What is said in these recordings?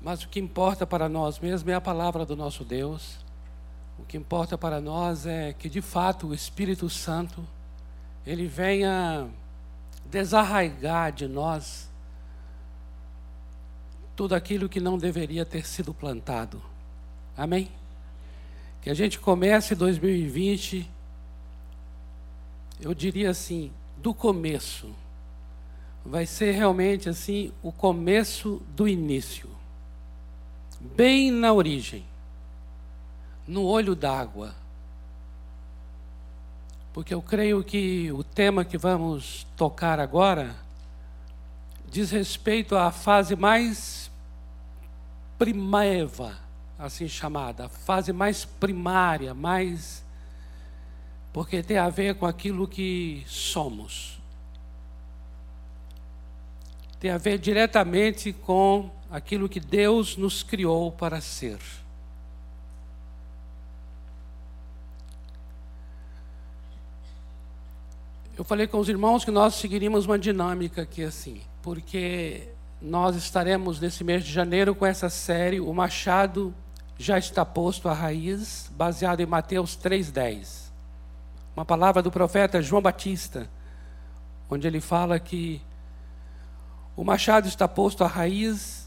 Mas o que importa para nós mesmo é a palavra do nosso Deus. O que importa para nós é que, de fato, o Espírito Santo ele venha desarraigar de nós tudo aquilo que não deveria ter sido plantado. Amém? Que a gente comece 2020, eu diria assim, do começo. Vai ser realmente assim o começo do início bem na origem, no olho d'água. Porque eu creio que o tema que vamos tocar agora diz respeito à fase mais primeva, assim chamada, a fase mais primária, mais porque tem a ver com aquilo que somos. Tem a ver diretamente com aquilo que Deus nos criou para ser. Eu falei com os irmãos que nós seguiríamos uma dinâmica aqui assim, porque nós estaremos nesse mês de janeiro com essa série O Machado já está posto à raiz, baseado em Mateus 3:10. Uma palavra do profeta João Batista, onde ele fala que o machado está posto à raiz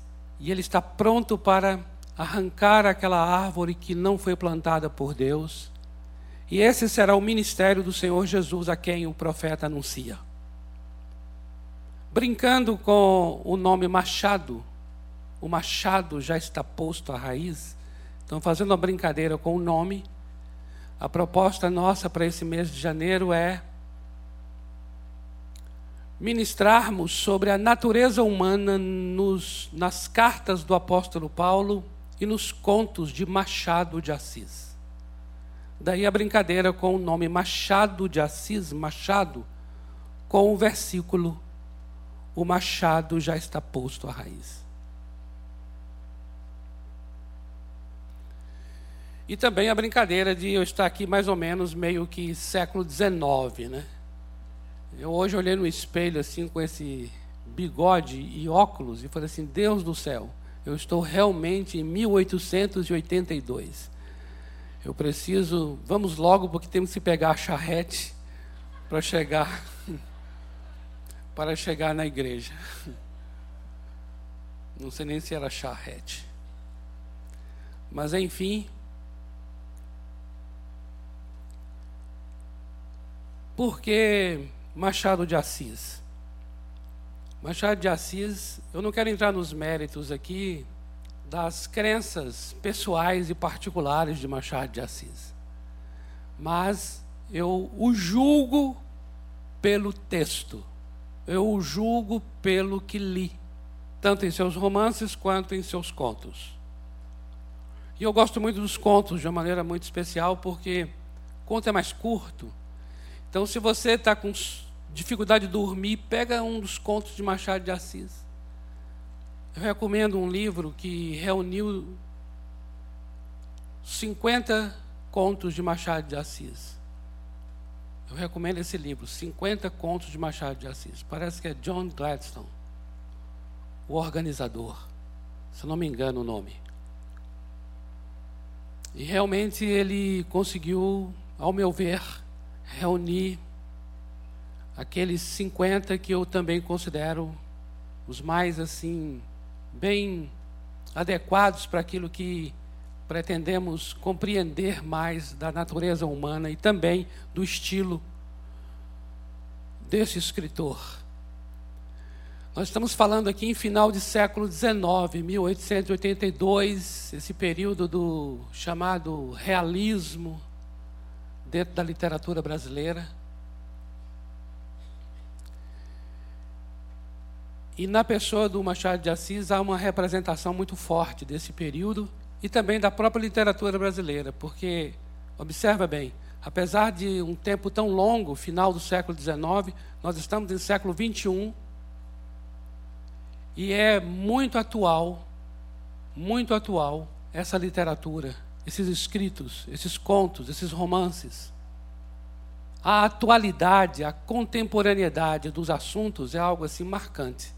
e ele está pronto para arrancar aquela árvore que não foi plantada por Deus. E esse será o ministério do Senhor Jesus a quem o profeta anuncia. Brincando com o nome machado, o machado já está posto à raiz. Então, fazendo uma brincadeira com o nome, a proposta nossa para esse mês de janeiro é ministrarmos sobre a natureza humana nos, nas cartas do apóstolo Paulo e nos contos de Machado de Assis. Daí a brincadeira com o nome Machado de Assis, Machado, com o versículo: O machado já está posto à raiz. E também a brincadeira de eu estar aqui mais ou menos meio que século XIX, né? Eu hoje olhei no espelho assim com esse bigode e óculos e falei assim: Deus do céu, eu estou realmente em 1882. Eu preciso, vamos logo porque temos que pegar a charrete para chegar para chegar na igreja. Não sei nem se era charrete. Mas enfim, porque Machado de Assis. Machado de Assis, eu não quero entrar nos méritos aqui das crenças pessoais e particulares de Machado de Assis, mas eu o julgo pelo texto, eu o julgo pelo que li, tanto em seus romances quanto em seus contos. E eu gosto muito dos contos de uma maneira muito especial, porque conto é mais curto então, se você está com dificuldade de dormir, pega um dos contos de Machado de Assis. Eu recomendo um livro que reuniu 50 contos de Machado de Assis. Eu recomendo esse livro, 50 contos de Machado de Assis. Parece que é John Gladstone, o organizador, se não me engano o nome. E realmente ele conseguiu, ao meu ver, reunir aqueles 50 que eu também considero os mais assim bem adequados para aquilo que pretendemos compreender mais da natureza humana e também do estilo desse escritor. Nós estamos falando aqui em final de século XIX, 1882, esse período do chamado realismo, dentro da literatura brasileira. E na pessoa do Machado de Assis há uma representação muito forte desse período e também da própria literatura brasileira, porque, observa bem, apesar de um tempo tão longo, final do século XIX, nós estamos no século XXI e é muito atual, muito atual essa literatura esses escritos, esses contos, esses romances. A atualidade, a contemporaneidade dos assuntos é algo assim marcante.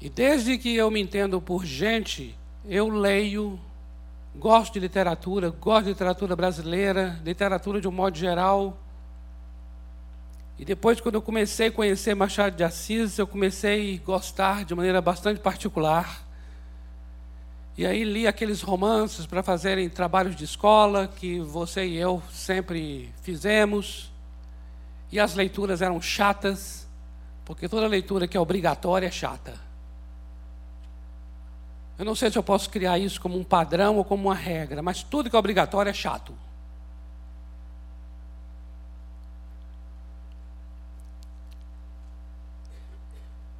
E desde que eu me entendo por gente, eu leio, gosto de literatura, gosto de literatura brasileira, literatura de um modo geral. E depois, quando eu comecei a conhecer Machado de Assis, eu comecei a gostar de maneira bastante particular. E aí li aqueles romances para fazerem trabalhos de escola que você e eu sempre fizemos. E as leituras eram chatas, porque toda leitura que é obrigatória é chata. Eu não sei se eu posso criar isso como um padrão ou como uma regra, mas tudo que é obrigatório é chato.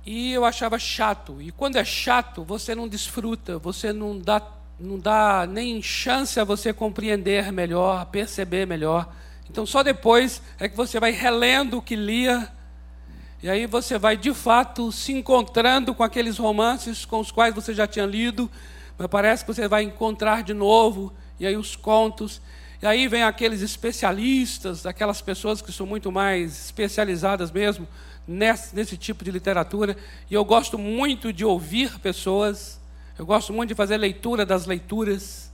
E eu achava chato. E quando é chato, você não desfruta, você não dá, não dá nem chance a você compreender melhor, perceber melhor. Então só depois é que você vai relendo o que lia, e aí você vai de fato se encontrando com aqueles romances com os quais você já tinha lido, mas parece que você vai encontrar de novo, e aí os contos. E aí vem aqueles especialistas, aquelas pessoas que são muito mais especializadas mesmo nesse, nesse tipo de literatura. E eu gosto muito de ouvir pessoas, eu gosto muito de fazer leitura das leituras,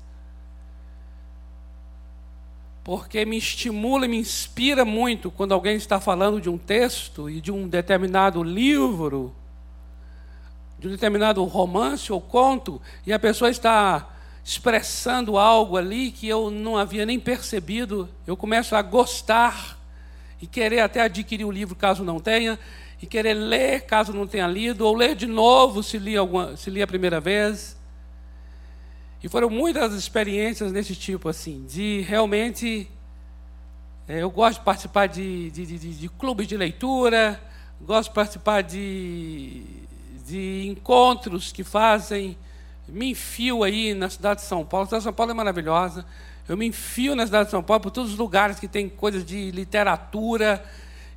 porque me estimula e me inspira muito quando alguém está falando de um texto e de um determinado livro, de um determinado romance ou conto, e a pessoa está expressando algo ali que eu não havia nem percebido, eu começo a gostar e querer até adquirir o livro caso não tenha, e querer ler caso não tenha lido, ou ler de novo se li, alguma, se li a primeira vez. E foram muitas experiências desse tipo, assim, de realmente. É, eu gosto de participar de, de, de, de, clubes de leitura, gosto de participar de, de encontros que fazem. Me enfio aí na cidade de São Paulo. A cidade de São Paulo é maravilhosa. Eu me enfio na cidade de São Paulo por todos os lugares que tem coisas de literatura.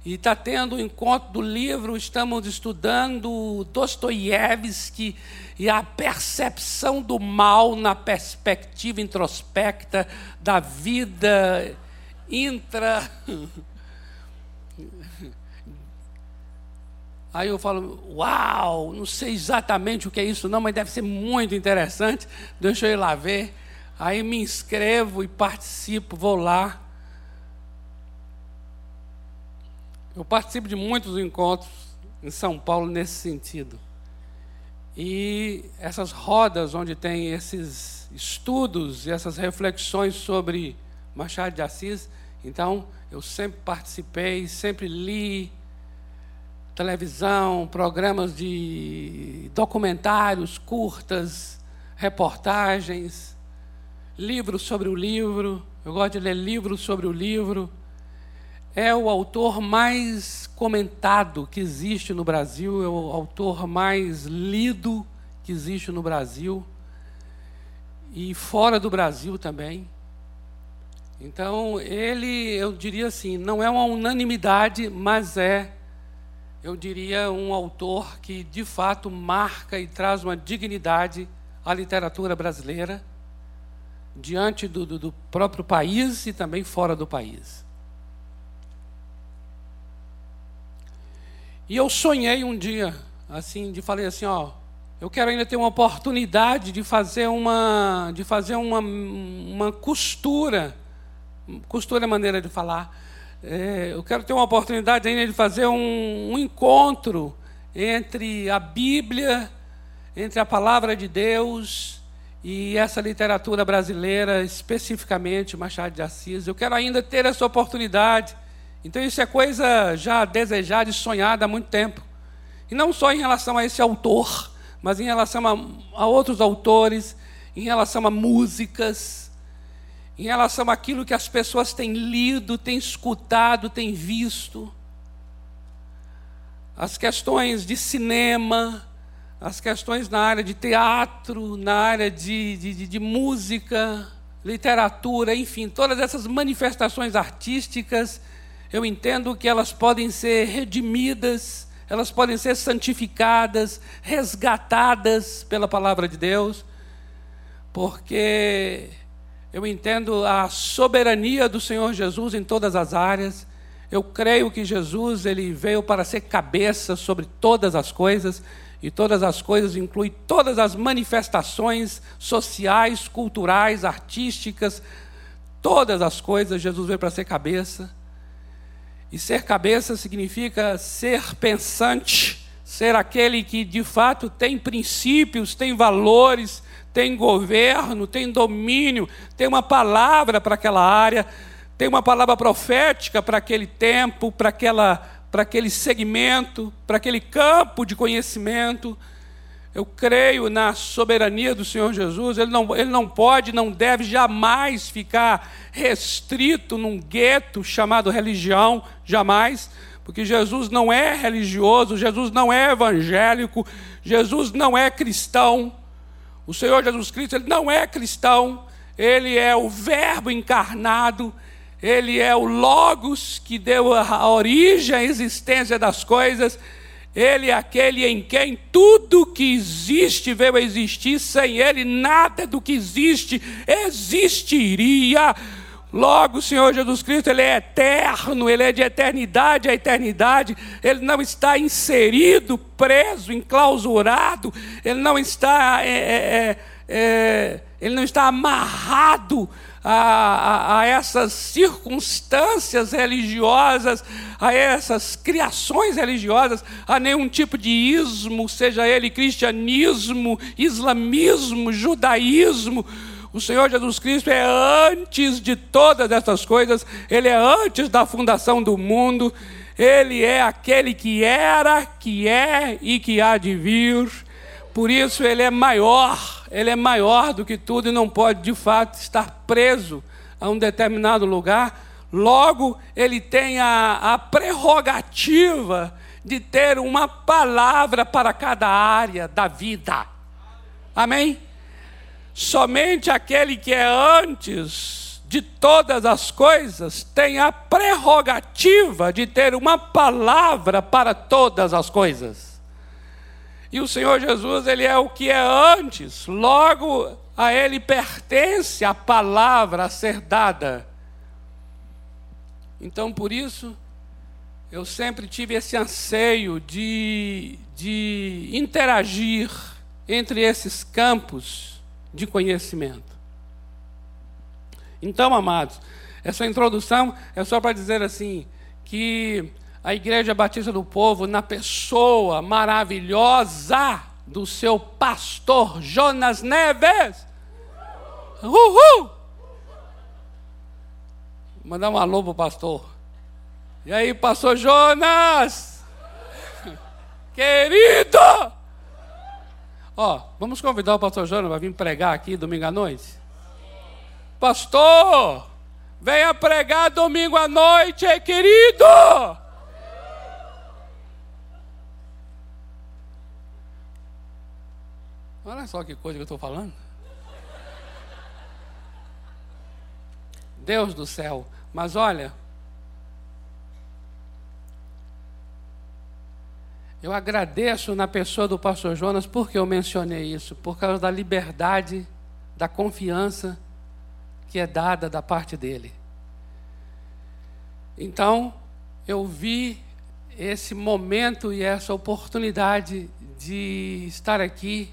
E está tendo o um encontro do livro, estamos estudando Dostoiévski e a percepção do mal na perspectiva introspecta da vida intra. Aí eu falo, uau, não sei exatamente o que é isso, não, mas deve ser muito interessante. Deixa eu ir lá ver. Aí me inscrevo e participo, vou lá. Eu participo de muitos encontros em São Paulo nesse sentido. E essas rodas onde tem esses estudos e essas reflexões sobre Machado de Assis, então eu sempre participei, sempre li televisão, programas de documentários curtas, reportagens livro sobre o livro, eu gosto de ler livros sobre o livro. É o autor mais comentado que existe no Brasil, é o autor mais lido que existe no Brasil e fora do Brasil também. Então, ele, eu diria assim, não é uma unanimidade, mas é, eu diria, um autor que de fato marca e traz uma dignidade à literatura brasileira diante do, do, do próprio país e também fora do país. E eu sonhei um dia, assim, de falei assim, ó, eu quero ainda ter uma oportunidade de fazer uma, de fazer uma, uma costura, costura é maneira de falar. É, eu quero ter uma oportunidade ainda de fazer um, um encontro entre a Bíblia, entre a palavra de Deus e essa literatura brasileira, especificamente Machado de Assis. Eu quero ainda ter essa oportunidade. Então, isso é coisa já desejada e sonhada há muito tempo. E não só em relação a esse autor, mas em relação a, a outros autores, em relação a músicas, em relação àquilo que as pessoas têm lido, têm escutado, têm visto. As questões de cinema, as questões na área de teatro, na área de, de, de, música, literatura, enfim, todas essas manifestações artísticas, eu entendo que elas podem ser redimidas, elas podem ser santificadas, resgatadas pela palavra de Deus, porque eu entendo a soberania do Senhor Jesus em todas as áreas. Eu creio que Jesus ele veio para ser cabeça sobre todas as coisas E todas as coisas inclui todas as manifestações sociais, culturais, artísticas, todas as coisas. Jesus veio para ser cabeça. E ser cabeça significa ser pensante, ser aquele que de fato tem princípios, tem valores, tem governo, tem domínio, tem uma palavra para aquela área, tem uma palavra profética para aquele tempo, para aquela para aquele segmento, para aquele campo de conhecimento. Eu creio na soberania do Senhor Jesus. Ele não, ele não pode, não deve jamais ficar restrito num gueto chamado religião, jamais, porque Jesus não é religioso, Jesus não é evangélico, Jesus não é cristão. O Senhor Jesus Cristo ele não é cristão, ele é o Verbo encarnado, ele é o Logos que deu a origem à existência das coisas. Ele é aquele em quem tudo que existe veio a existir, sem ele nada do que existe existiria. Logo, o Senhor Jesus Cristo, Ele é eterno, Ele é de eternidade a eternidade, Ele não está inserido, preso, enclausurado, Ele não está, é, é, é, é Ele não está amarrado a, a, a, essas circunstâncias religiosas, a essas criações religiosas, a nenhum tipo de ismo, seja ele cristianismo, islamismo, judaísmo. O Senhor Jesus Cristo é antes de todas essas coisas, Ele é antes da fundação do mundo, Ele é aquele que era, que é e que há de vir. Por isso ele é maior, ele é maior do que tudo e não pode de fato estar preso a um determinado lugar. Logo, ele tem a, a prerrogativa de ter uma palavra para cada área da vida. Amém? Somente aquele que é antes de todas as coisas tem a prerrogativa de ter uma palavra para todas as coisas. E o Senhor Jesus, ele é o que é antes, logo a ele pertence a palavra a ser dada. Então, por isso, eu sempre tive esse anseio de, de interagir entre esses campos de conhecimento. Então, amados, essa introdução é só para dizer assim que a Igreja Batista do Povo na pessoa maravilhosa do seu pastor Jonas Neves. Uhul! Mandar um alô pro pastor. E aí, pastor Jonas? Querido! Ó, vamos convidar o pastor Jonas para vir pregar aqui domingo à noite? Pastor, venha pregar domingo à noite, querido! Olha só que coisa que eu estou falando. Deus do céu. Mas olha, eu agradeço na pessoa do pastor Jonas porque eu mencionei isso, por causa da liberdade, da confiança que é dada da parte dele. Então, eu vi esse momento e essa oportunidade de estar aqui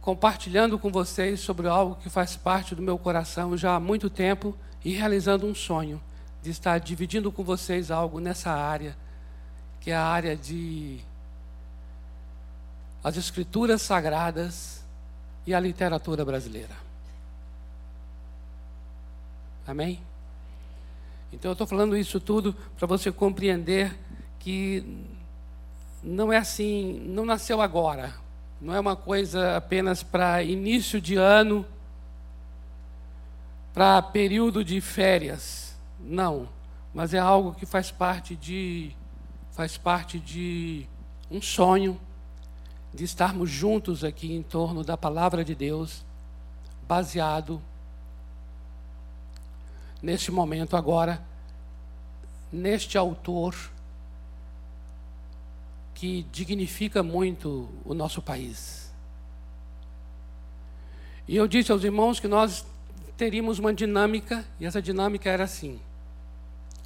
compartilhando com vocês sobre algo que faz parte do meu coração já há muito tempo e realizando um sonho de estar dividindo com vocês algo nessa área, que é a área de as escrituras sagradas e a literatura brasileira. Amém? Então eu estou falando isso tudo para você compreender que não é assim, não nasceu agora, não é uma coisa apenas para início de ano, para período de férias. Não, mas é algo que faz parte de faz parte de um sonho de estarmos juntos aqui em torno da palavra de Deus, baseado neste momento agora neste autor que dignifica muito o nosso país. E eu disse aos irmãos que nós teríamos uma dinâmica, e essa dinâmica era assim.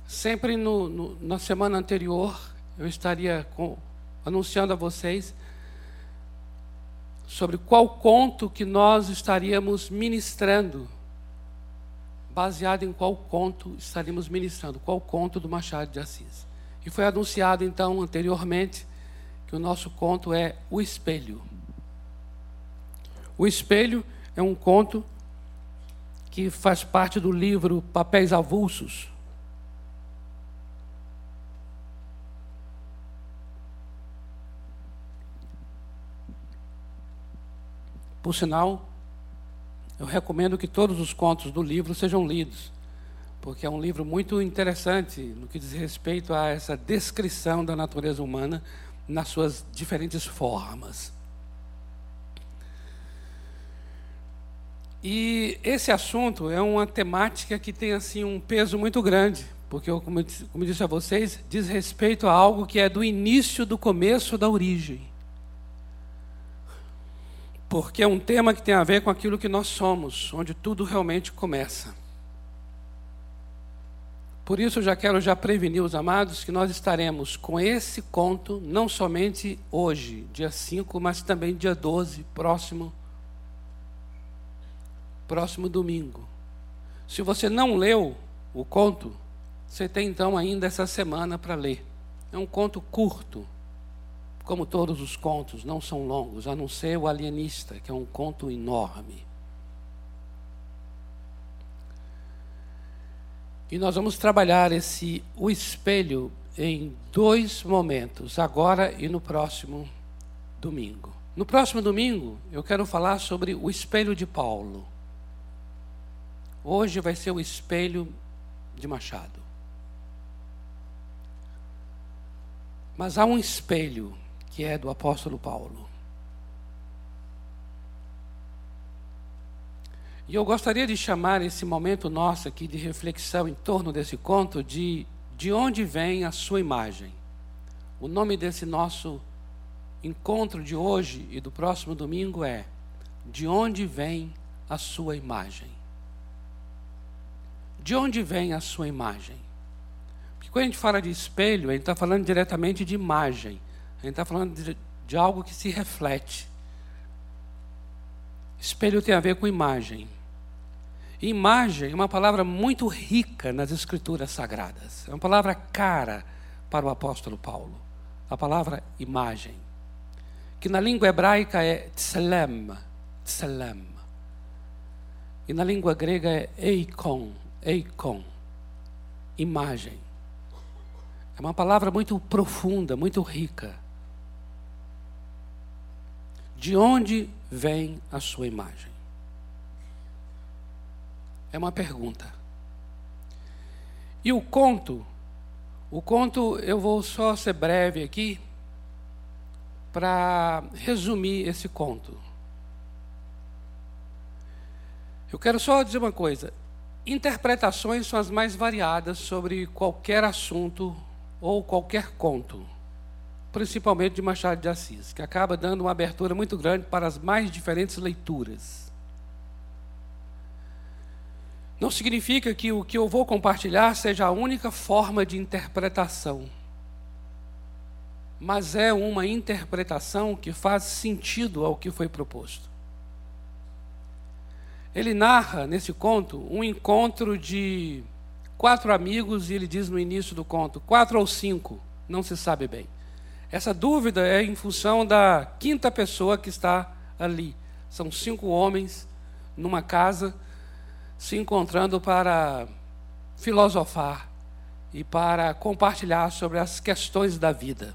Sempre no, no, na semana anterior, eu estaria com, anunciando a vocês sobre qual conto que nós estaríamos ministrando. Baseado em qual conto estaríamos ministrando, qual conto do Machado de Assis. E foi anunciado então anteriormente que o nosso conto é O Espelho. O Espelho é um conto que faz parte do livro Papéis Avulsos. Por sinal, eu recomendo que todos os contos do livro sejam lidos, porque é um livro muito interessante no que diz respeito a essa descrição da natureza humana nas suas diferentes formas. E esse assunto é uma temática que tem assim um peso muito grande, porque como eu, disse a vocês, diz respeito a algo que é do início do começo da origem. Porque é um tema que tem a ver com aquilo que nós somos, onde tudo realmente começa. Por isso eu já quero já prevenir os amados que nós estaremos com esse conto não somente hoje, dia 5, mas também dia 12, próximo próximo domingo. Se você não leu o conto, você tem então ainda essa semana para ler. É um conto curto, como todos os contos, não são longos, a não ser o Alienista, que é um conto enorme. E nós vamos trabalhar esse o espelho em dois momentos, agora e no próximo domingo. No próximo domingo, eu quero falar sobre o espelho de Paulo. Hoje vai ser o espelho de Machado. Mas há um espelho que é do apóstolo Paulo. E eu gostaria de chamar esse momento nosso aqui de reflexão em torno desse conto de de onde vem a sua imagem. O nome desse nosso encontro de hoje e do próximo domingo é De onde vem a sua imagem? De onde vem a sua imagem? Porque quando a gente fala de espelho, a gente está falando diretamente de imagem. A gente está falando de, de algo que se reflete. Espelho tem a ver com imagem. Imagem é uma palavra muito rica nas escrituras sagradas. É uma palavra cara para o apóstolo Paulo. A palavra imagem. Que na língua hebraica é tselem. Tselem. E na língua grega é eikon eikon, imagem. É uma palavra muito profunda, muito rica. De onde vem a sua imagem? É uma pergunta. E o conto, o conto eu vou só ser breve aqui para resumir esse conto. Eu quero só dizer uma coisa. Interpretações são as mais variadas sobre qualquer assunto ou qualquer conto, principalmente de Machado de Assis, que acaba dando uma abertura muito grande para as mais diferentes leituras. Não significa que o que eu vou compartilhar seja a única forma de interpretação, mas é uma interpretação que faz sentido ao que foi proposto. Ele narra nesse conto um encontro de quatro amigos e ele diz no início do conto, quatro ou cinco, não se sabe bem. Essa dúvida é em função da quinta pessoa que está ali. São cinco homens numa casa se encontrando para filosofar e para compartilhar sobre as questões da vida.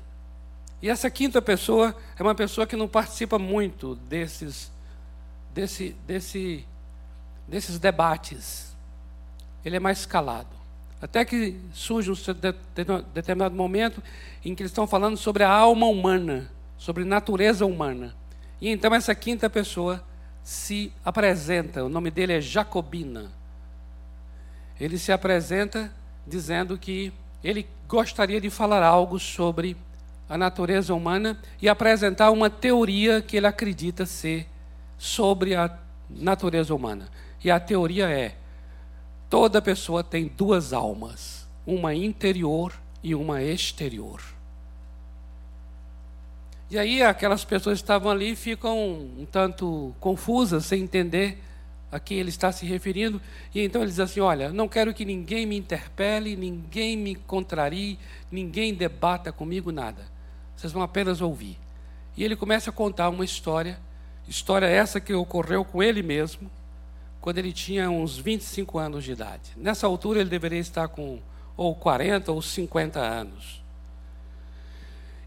E essa quinta pessoa é uma pessoa que não participa muito desses desse desse desses debates. Ele é mais calado. Até que surge um determinado momento em que eles estão falando sobre a alma humana, sobre natureza humana. E então essa quinta pessoa se apresenta, o nome dele é Jacobina. Ele se apresenta dizendo que ele gostaria de falar algo sobre a natureza humana e apresentar uma teoria que ele acredita ser sobre a natureza humana. E a teoria é: toda pessoa tem duas almas, uma interior e uma exterior. E aí aquelas pessoas que estavam ali ficam um tanto confusas, sem entender a quem ele está se referindo. E então ele diz assim: Olha, não quero que ninguém me interpele, ninguém me contrarie, ninguém debata comigo nada. Vocês vão apenas ouvir. E ele começa a contar uma história, história essa que ocorreu com ele mesmo, quando ele tinha uns 25 anos de idade. Nessa altura ele deveria estar com ou 40 ou 50 anos.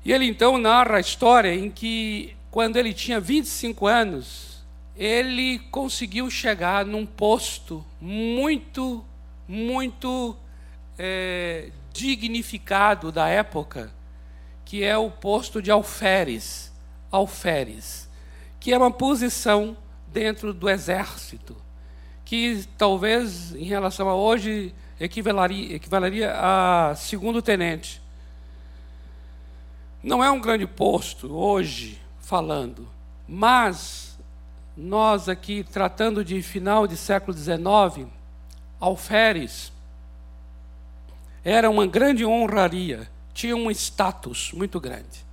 E ele então narra a história em que, quando ele tinha 25 anos, ele conseguiu chegar num posto muito, muito é, dignificado da época, que é o posto de alferes. Alferes, que é uma posição dentro do exército, que talvez em relação a hoje equivaleria a segundo tenente. Não é um grande posto hoje falando, mas nós aqui tratando de final de século XIX, alferes era uma grande honraria, tinha um status muito grande.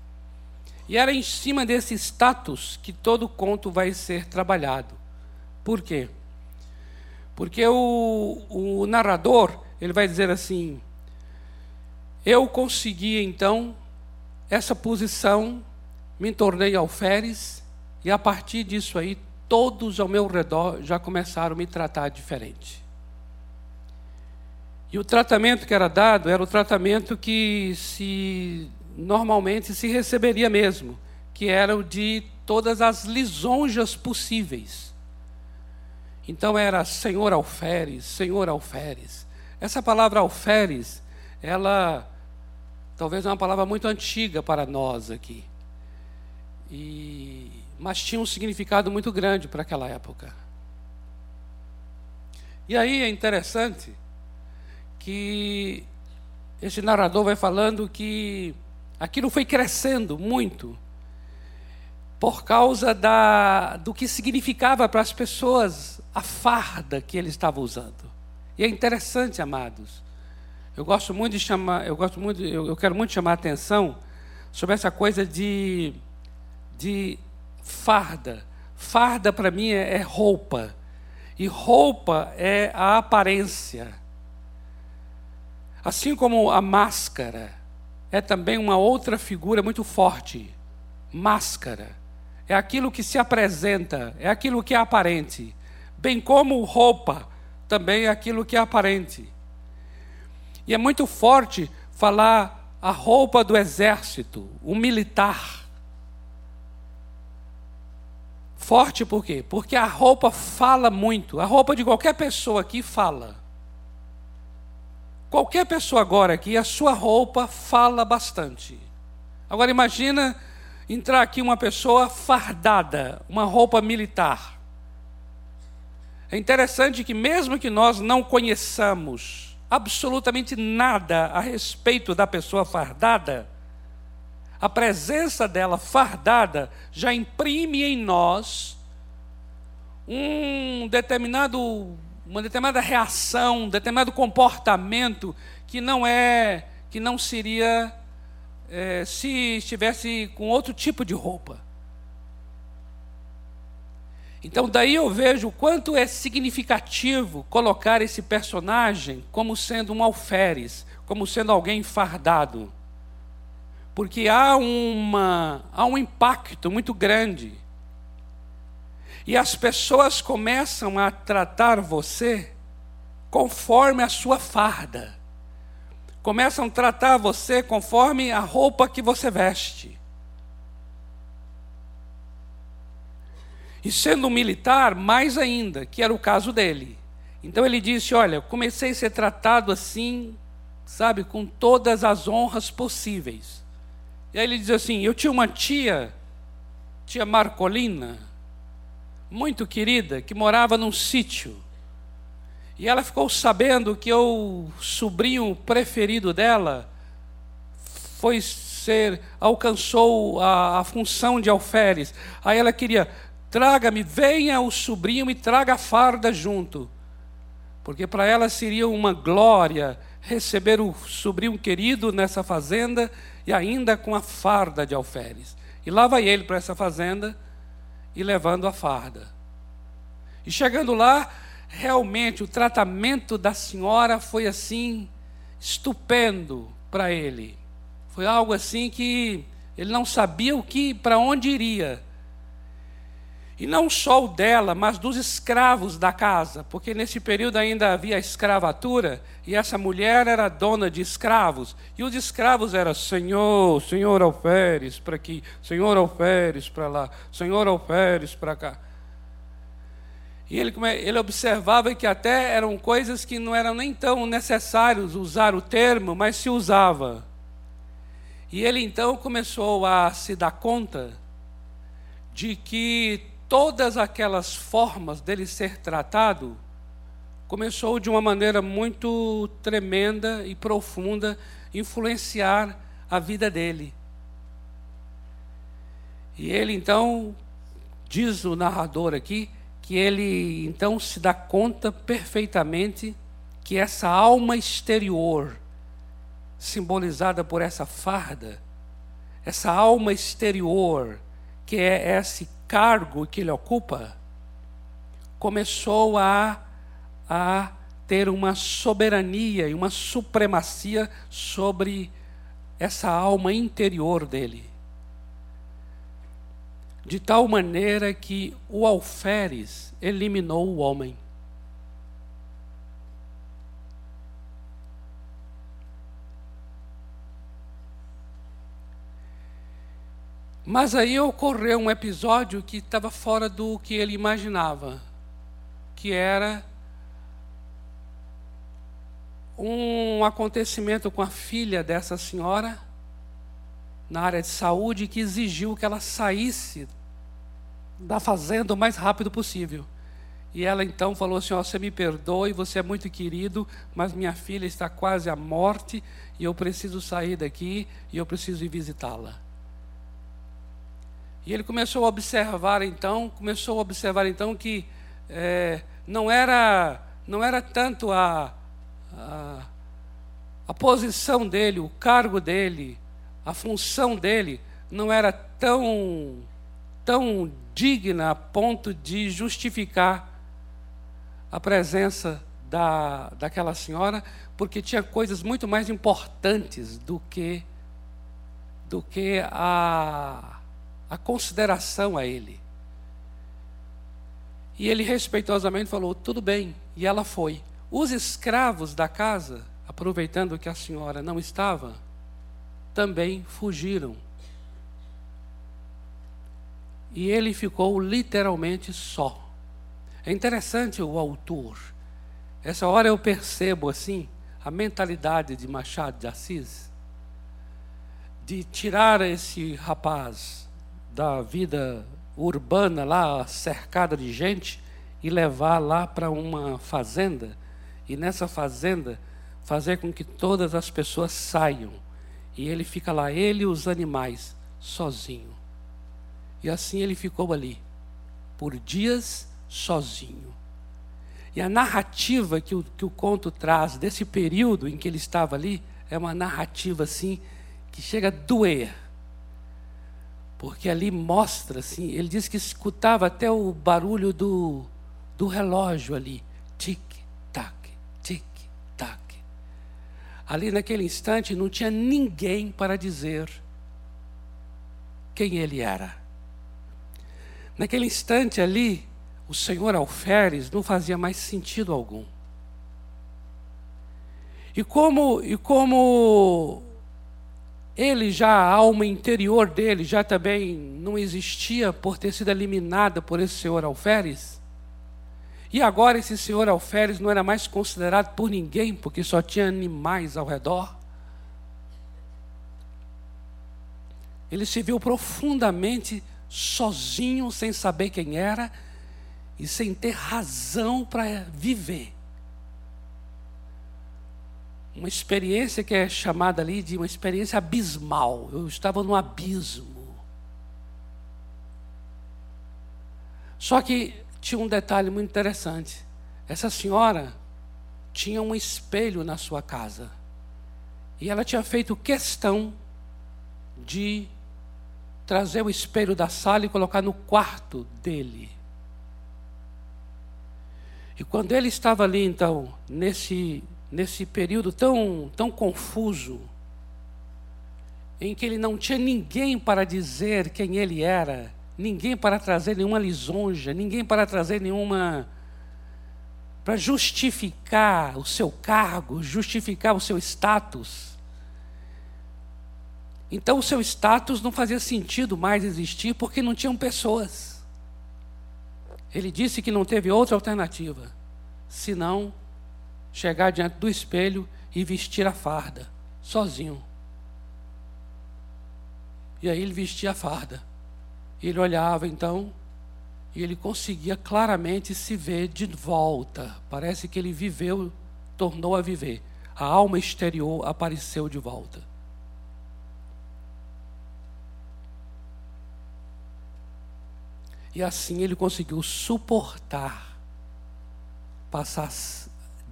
E era em cima desse status que todo conto vai ser trabalhado. Por quê? Porque o, o narrador ele vai dizer assim: Eu consegui então essa posição, me tornei alferes, e a partir disso aí, todos ao meu redor já começaram a me tratar diferente. E o tratamento que era dado era o tratamento que se normalmente se receberia mesmo, que era o de todas as lisonjas possíveis. Então era Senhor Alferes, Senhor Alferes. Essa palavra Alferes, ela Talvez é uma palavra muito antiga para nós aqui. E, mas tinha um significado muito grande para aquela época. E aí é interessante que esse narrador vai falando que aquilo foi crescendo muito por causa da, do que significava para as pessoas a farda que ele estava usando. E é interessante, amados, eu gosto muito de chamar, eu gosto muito, eu, eu quero muito chamar a atenção sobre essa coisa de, de farda. Farda para mim é, é roupa. E roupa é a aparência. Assim como a máscara é também uma outra figura muito forte. Máscara é aquilo que se apresenta, é aquilo que é aparente. Bem como roupa também é aquilo que é aparente. E é muito forte falar a roupa do exército, o militar. Forte por quê? Porque a roupa fala muito. A roupa de qualquer pessoa aqui fala. Qualquer pessoa agora aqui, a sua roupa fala bastante. Agora imagina entrar aqui uma pessoa fardada, uma roupa militar. É interessante que mesmo que nós não conheçamos absolutamente nada a respeito da pessoa fardada, a presença dela fardada já imprime em nós um determinado, uma determinada reação, um determinado comportamento que não é, que não seria é, se estivesse com outro tipo de roupa. Então, daí eu vejo o quanto é significativo colocar esse personagem como sendo um alferes, como sendo alguém fardado. Porque há, uma, há um impacto muito grande. E as pessoas começam a tratar você conforme a sua farda. Começam a tratar você conforme a roupa que você veste. E sendo militar, mais ainda, que era o caso dele. Então ele disse: Olha, comecei a ser tratado assim, sabe, com todas as honras possíveis. E aí ele diz assim: Eu tinha uma tia, tia Marcolina, muito querida, que morava num sítio. E ela ficou sabendo que o sobrinho preferido dela foi ser, alcançou a, a função de alferes. Aí ela queria, Traga-me, venha o sobrinho e traga a farda junto. Porque para ela seria uma glória receber o sobrinho querido nessa fazenda e ainda com a farda de alferes. E lá vai ele para essa fazenda e levando a farda. E chegando lá, realmente o tratamento da senhora foi assim estupendo para ele. Foi algo assim que ele não sabia o que para onde iria. E não só o dela, mas dos escravos da casa, porque nesse período ainda havia escravatura, e essa mulher era dona de escravos, e os escravos eram Senhor, Senhor alferes para aqui, Senhor alferes para lá, Senhor alferes para cá. E ele, ele observava que até eram coisas que não eram nem tão necessários usar o termo, mas se usava. E ele então começou a se dar conta de que todas aquelas formas dele ser tratado começou de uma maneira muito tremenda e profunda influenciar a vida dele. E ele então diz o narrador aqui que ele então se dá conta perfeitamente que essa alma exterior simbolizada por essa farda, essa alma exterior que é esse cargo que ele ocupa, começou a, a ter uma soberania e uma supremacia sobre essa alma interior dele. De tal maneira que o alferes eliminou o homem. Mas aí ocorreu um episódio que estava fora do que ele imaginava, que era um acontecimento com a filha dessa senhora na área de saúde que exigiu que ela saísse da fazenda o mais rápido possível. E ela então falou assim: oh, Você me perdoe, você é muito querido, mas minha filha está quase à morte e eu preciso sair daqui e eu preciso ir visitá-la. E ele começou a observar então, começou a observar então que é, não era não era tanto a, a, a posição dele, o cargo dele, a função dele não era tão tão digna a ponto de justificar a presença da, daquela senhora, porque tinha coisas muito mais importantes do que do que a a consideração a ele. E ele respeitosamente falou: tudo bem. E ela foi. Os escravos da casa, aproveitando que a senhora não estava, também fugiram. E ele ficou literalmente só. É interessante o autor. Essa hora eu percebo assim a mentalidade de Machado de Assis de tirar esse rapaz da vida urbana lá, cercada de gente, e levar lá para uma fazenda, e nessa fazenda fazer com que todas as pessoas saiam. E ele fica lá, ele e os animais, sozinho. E assim ele ficou ali, por dias sozinho. E a narrativa que o, que o conto traz desse período em que ele estava ali é uma narrativa assim que chega a doer porque ali mostra, assim, ele diz que escutava até o barulho do, do relógio ali. Tic-tac, tic-tac. Ali naquele instante não tinha ninguém para dizer quem ele era. Naquele instante ali, o senhor alferes não fazia mais sentido algum. E como, e como ele já, a alma interior dele, já também não existia por ter sido eliminada por esse senhor alferes. E agora esse senhor alferes não era mais considerado por ninguém, porque só tinha animais ao redor. Ele se viu profundamente sozinho, sem saber quem era e sem ter razão para viver uma experiência que é chamada ali de uma experiência abismal. Eu estava no abismo. Só que tinha um detalhe muito interessante. Essa senhora tinha um espelho na sua casa. E ela tinha feito questão de trazer o espelho da sala e colocar no quarto dele. E quando ele estava ali, então, nesse, nesse período tão, tão confuso, em que ele não tinha ninguém para dizer quem ele era, ninguém para trazer nenhuma lisonja, ninguém para trazer nenhuma. para justificar o seu cargo, justificar o seu status. Então o seu status não fazia sentido mais existir porque não tinham pessoas. Ele disse que não teve outra alternativa senão chegar diante do espelho e vestir a farda, sozinho. E aí ele vestia a farda. Ele olhava então e ele conseguia claramente se ver de volta. Parece que ele viveu, tornou a viver. A alma exterior apareceu de volta. E assim ele conseguiu suportar, passar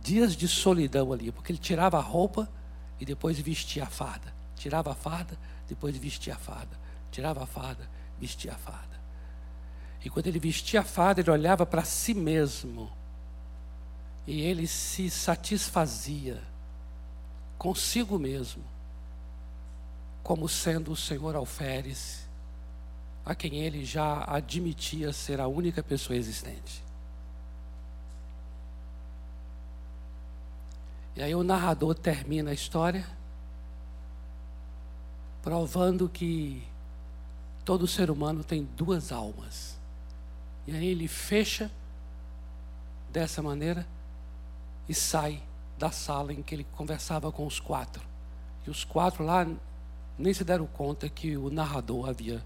dias de solidão ali, porque ele tirava a roupa e depois vestia a farda. Tirava a farda, depois vestia a farda. Tirava a farda, vestia a farda. E quando ele vestia a farda, ele olhava para si mesmo. E ele se satisfazia consigo mesmo, como sendo o Senhor alferes a quem ele já admitia ser a única pessoa existente. E aí o narrador termina a história provando que todo ser humano tem duas almas. E aí ele fecha dessa maneira e sai da sala em que ele conversava com os quatro. E os quatro lá nem se deram conta que o narrador havia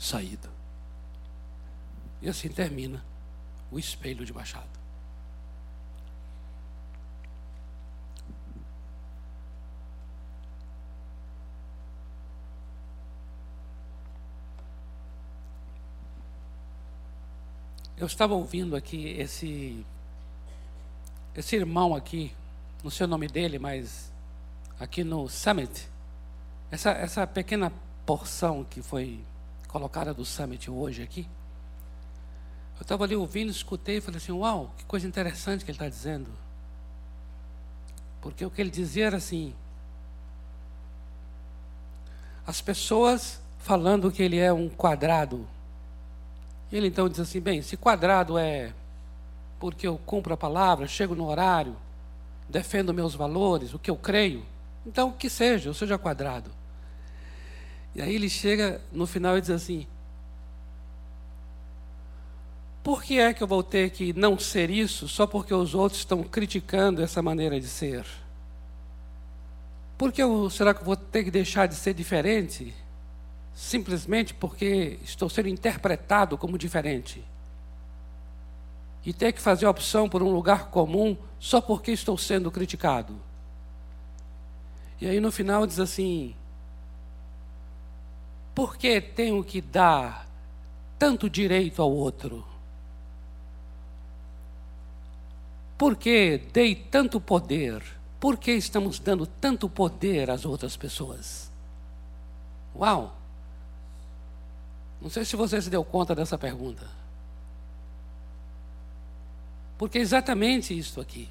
saída. E assim termina o espelho de Machado. Eu estava ouvindo aqui esse esse irmão aqui, não sei o nome dele, mas aqui no Summit, essa, essa pequena porção que foi colocada do Summit hoje aqui, eu estava ali ouvindo, escutei e falei assim: Uau, que coisa interessante que ele está dizendo. Porque o que ele dizia era assim: as pessoas falando que ele é um quadrado. Ele então diz assim: bem, se quadrado é porque eu cumpro a palavra, chego no horário, defendo meus valores, o que eu creio, então que seja, eu seja quadrado. E aí ele chega no final e diz assim: Por que é que eu vou ter que não ser isso só porque os outros estão criticando essa maneira de ser? Por que eu, será que eu vou ter que deixar de ser diferente? Simplesmente porque estou sendo interpretado como diferente. E ter que fazer opção por um lugar comum só porque estou sendo criticado. E aí no final diz assim: por que tenho que dar tanto direito ao outro? Por que dei tanto poder? Por que estamos dando tanto poder às outras pessoas? Uau! Não sei se você se deu conta dessa pergunta. Porque é exatamente isso aqui.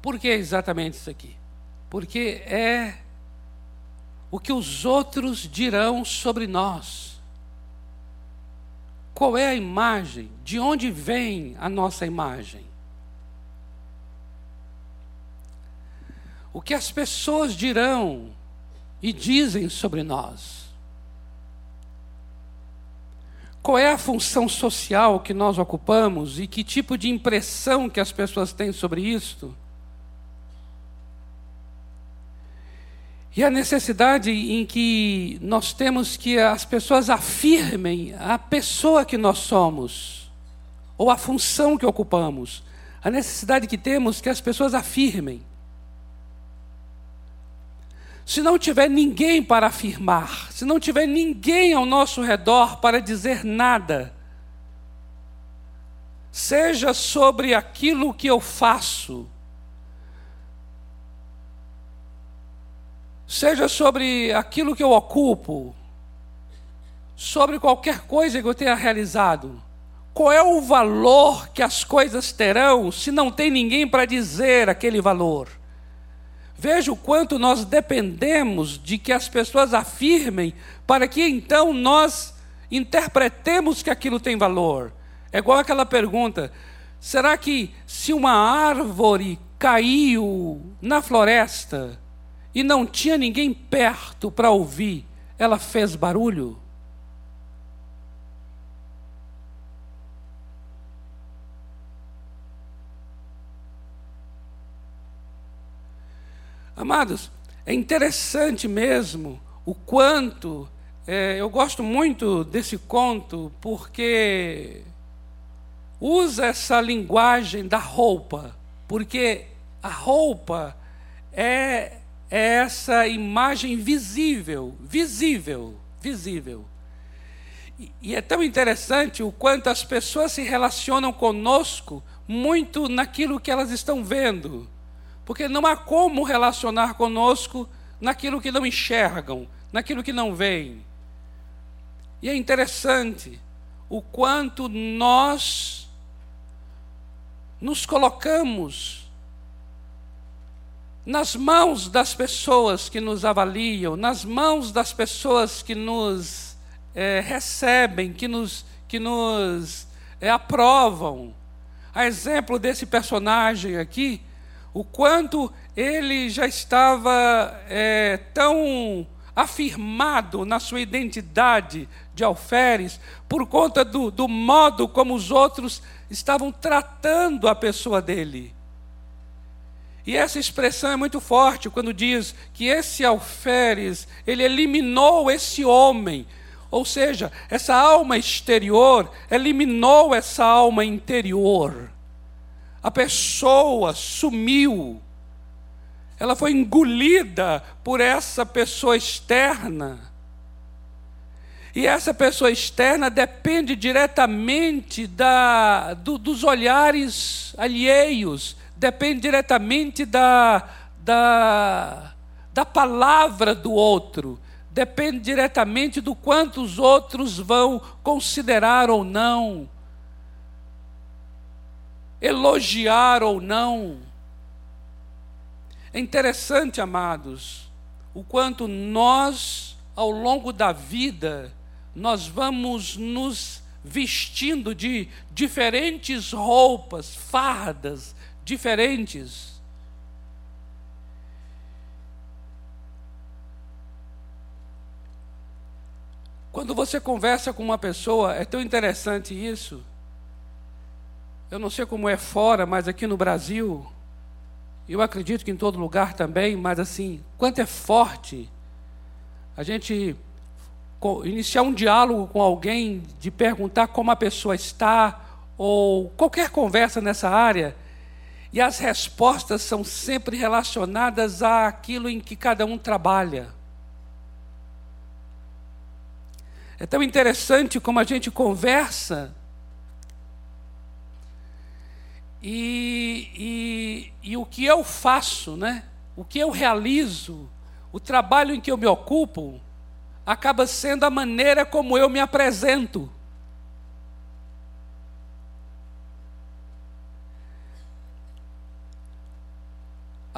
Por que exatamente isso aqui? Porque é o que os outros dirão sobre nós. Qual é a imagem? De onde vem a nossa imagem? O que as pessoas dirão e dizem sobre nós? Qual é a função social que nós ocupamos e que tipo de impressão que as pessoas têm sobre isto? E a necessidade em que nós temos que as pessoas afirmem a pessoa que nós somos, ou a função que ocupamos. A necessidade que temos que as pessoas afirmem. Se não tiver ninguém para afirmar, se não tiver ninguém ao nosso redor para dizer nada, seja sobre aquilo que eu faço, seja sobre aquilo que eu ocupo, sobre qualquer coisa que eu tenha realizado. Qual é o valor que as coisas terão se não tem ninguém para dizer aquele valor? Veja o quanto nós dependemos de que as pessoas afirmem, para que então nós interpretemos que aquilo tem valor. É igual aquela pergunta: será que se uma árvore caiu na floresta e não tinha ninguém perto para ouvir, ela fez barulho? Amados, é interessante mesmo o quanto é, eu gosto muito desse conto porque usa essa linguagem da roupa, porque a roupa é, é essa imagem visível, visível, visível. E, e é tão interessante o quanto as pessoas se relacionam conosco muito naquilo que elas estão vendo porque não há como relacionar conosco naquilo que não enxergam, naquilo que não veem. E é interessante o quanto nós nos colocamos nas mãos das pessoas que nos avaliam, nas mãos das pessoas que nos é, recebem, que nos, que nos é, aprovam. A exemplo desse personagem aqui, o quanto ele já estava é, tão afirmado na sua identidade de alferes, por conta do, do modo como os outros estavam tratando a pessoa dele. E essa expressão é muito forte quando diz que esse alferes, ele eliminou esse homem, ou seja, essa alma exterior eliminou essa alma interior. A pessoa sumiu. Ela foi engolida por essa pessoa externa. E essa pessoa externa depende diretamente da, do, dos olhares alheios, depende diretamente da, da, da palavra do outro, depende diretamente do quanto os outros vão considerar ou não elogiar ou não. É interessante, amados, o quanto nós, ao longo da vida, nós vamos nos vestindo de diferentes roupas, fardas diferentes. Quando você conversa com uma pessoa, é tão interessante isso, eu não sei como é fora, mas aqui no Brasil, eu acredito que em todo lugar também, mas assim, quanto é forte a gente iniciar um diálogo com alguém, de perguntar como a pessoa está, ou qualquer conversa nessa área, e as respostas são sempre relacionadas àquilo em que cada um trabalha. É tão interessante como a gente conversa E, e, e o que eu faço, né? o que eu realizo, o trabalho em que eu me ocupo, acaba sendo a maneira como eu me apresento.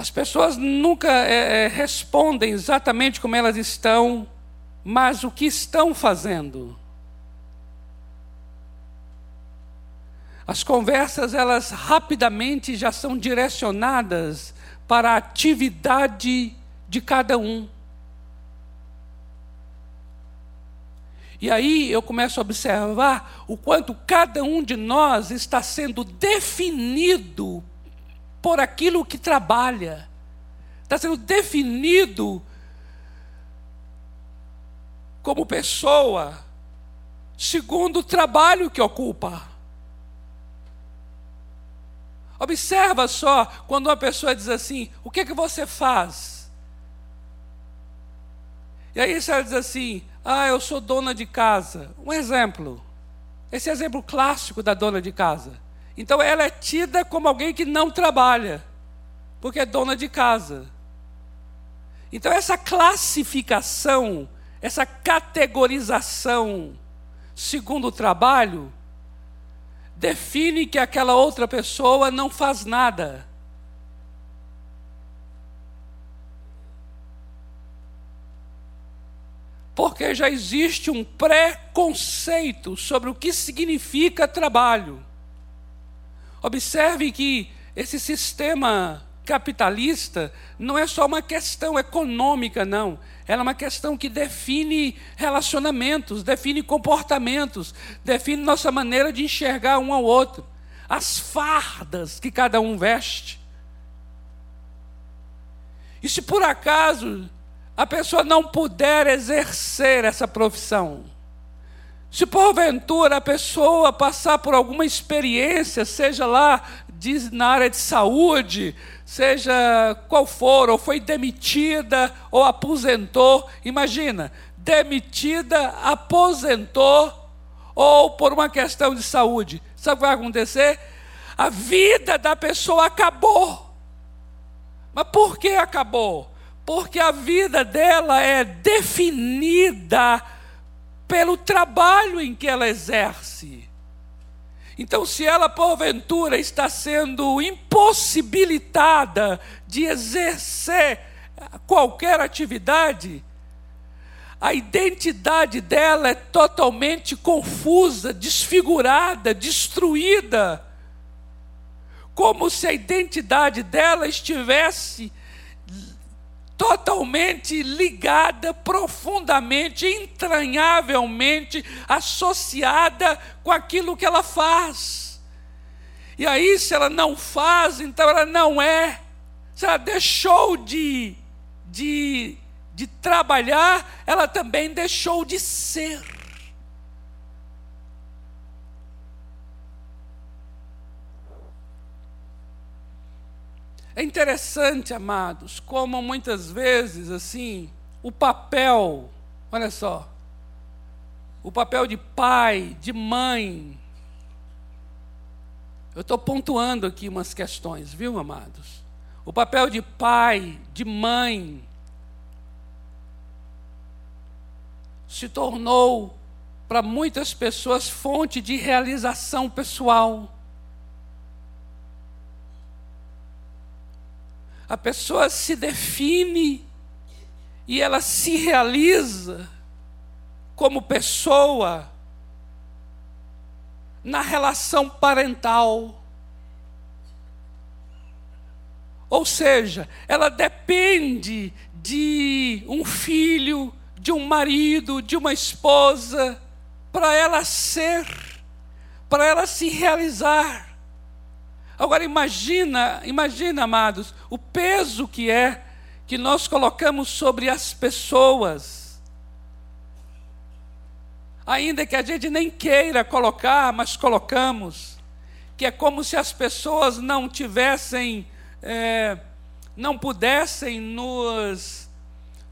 As pessoas nunca é, é, respondem exatamente como elas estão, mas o que estão fazendo. As conversas, elas rapidamente já são direcionadas para a atividade de cada um. E aí eu começo a observar o quanto cada um de nós está sendo definido por aquilo que trabalha, está sendo definido como pessoa, segundo o trabalho que ocupa. Observa só quando uma pessoa diz assim: O que é que você faz? E aí se ela diz assim: Ah, eu sou dona de casa. Um exemplo. Esse exemplo clássico da dona de casa. Então ela é tida como alguém que não trabalha, porque é dona de casa. Então, essa classificação, essa categorização segundo o trabalho, define que aquela outra pessoa não faz nada. Porque já existe um preconceito sobre o que significa trabalho. Observe que esse sistema capitalista não é só uma questão econômica, não. Ela é uma questão que define relacionamentos, define comportamentos, define nossa maneira de enxergar um ao outro, as fardas que cada um veste. E se por acaso a pessoa não puder exercer essa profissão, se porventura a pessoa passar por alguma experiência, seja lá na área de saúde, seja qual for, ou foi demitida ou aposentou, imagina, demitida, aposentou, ou por uma questão de saúde, sabe o que vai acontecer? A vida da pessoa acabou. Mas por que acabou? Porque a vida dela é definida pelo trabalho em que ela exerce. Então, se ela porventura está sendo impossibilitada de exercer qualquer atividade, a identidade dela é totalmente confusa, desfigurada, destruída, como se a identidade dela estivesse totalmente ligada, profundamente, entranhavelmente associada com aquilo que ela faz. E aí, se ela não faz, então ela não é. Se ela deixou de, de, de trabalhar, ela também deixou de ser. É interessante, amados, como muitas vezes, assim, o papel, olha só, o papel de pai, de mãe. Eu estou pontuando aqui umas questões, viu, amados? O papel de pai, de mãe, se tornou, para muitas pessoas, fonte de realização pessoal. A pessoa se define e ela se realiza como pessoa na relação parental. Ou seja, ela depende de um filho, de um marido, de uma esposa, para ela ser, para ela se realizar. Agora imagina, imagina, amados, o peso que é que nós colocamos sobre as pessoas. Ainda que a gente nem queira colocar, mas colocamos. Que é como se as pessoas não tivessem, é, não pudessem nos,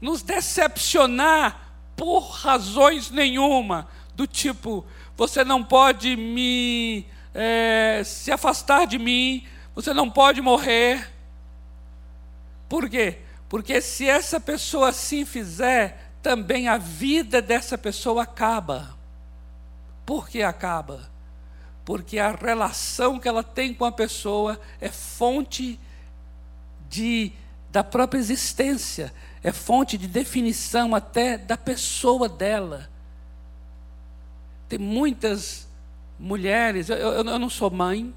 nos decepcionar por razões nenhuma, do tipo, você não pode me é, se afastar de mim, você não pode morrer. Por quê? Porque se essa pessoa assim fizer, também a vida dessa pessoa acaba. Por que acaba? Porque a relação que ela tem com a pessoa é fonte de, da própria existência, é fonte de definição até da pessoa dela. Tem muitas mulheres, eu, eu, eu não sou mãe,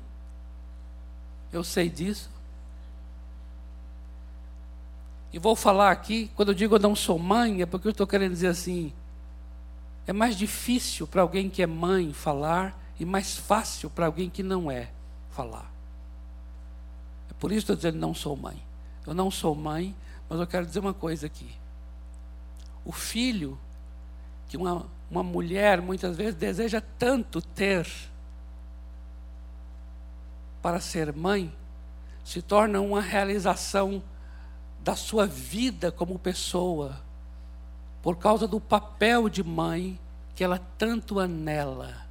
eu sei disso. E vou falar aqui, quando eu digo eu não sou mãe, é porque eu estou querendo dizer assim: é mais difícil para alguém que é mãe falar e mais fácil para alguém que não é falar. É por isso que estou dizendo não sou mãe. Eu não sou mãe, mas eu quero dizer uma coisa aqui. O filho que uma, uma mulher muitas vezes deseja tanto ter para ser mãe, se torna uma realização da sua vida como pessoa, por causa do papel de mãe que ela tanto anela.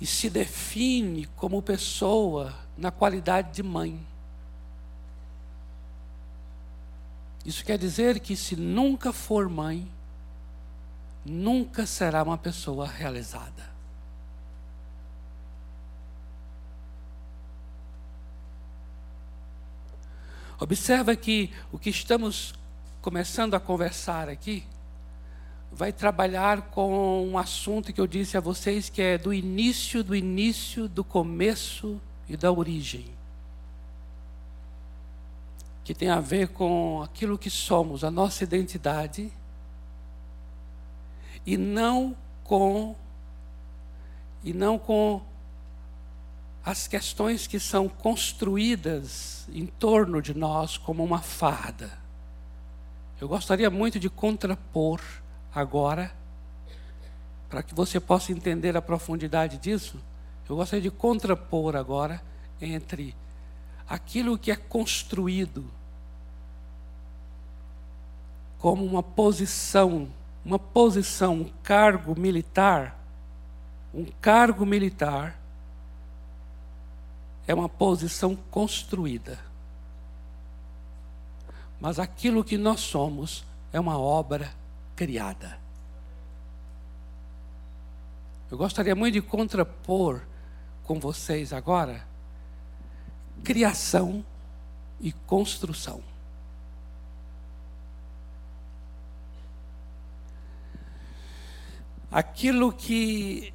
E se define como pessoa na qualidade de mãe. Isso quer dizer que se nunca for mãe, nunca será uma pessoa realizada. Observa que o que estamos começando a conversar aqui vai trabalhar com um assunto que eu disse a vocês que é do início, do início, do começo e da origem. Que tem a ver com aquilo que somos, a nossa identidade, e não com e não com as questões que são construídas em torno de nós como uma farda. Eu gostaria muito de contrapor agora, para que você possa entender a profundidade disso, eu gostaria de contrapor agora entre aquilo que é construído como uma posição, uma posição, um cargo militar, um cargo militar é uma posição construída. Mas aquilo que nós somos é uma obra criada. Eu gostaria muito de contrapor com vocês agora criação e construção. Aquilo que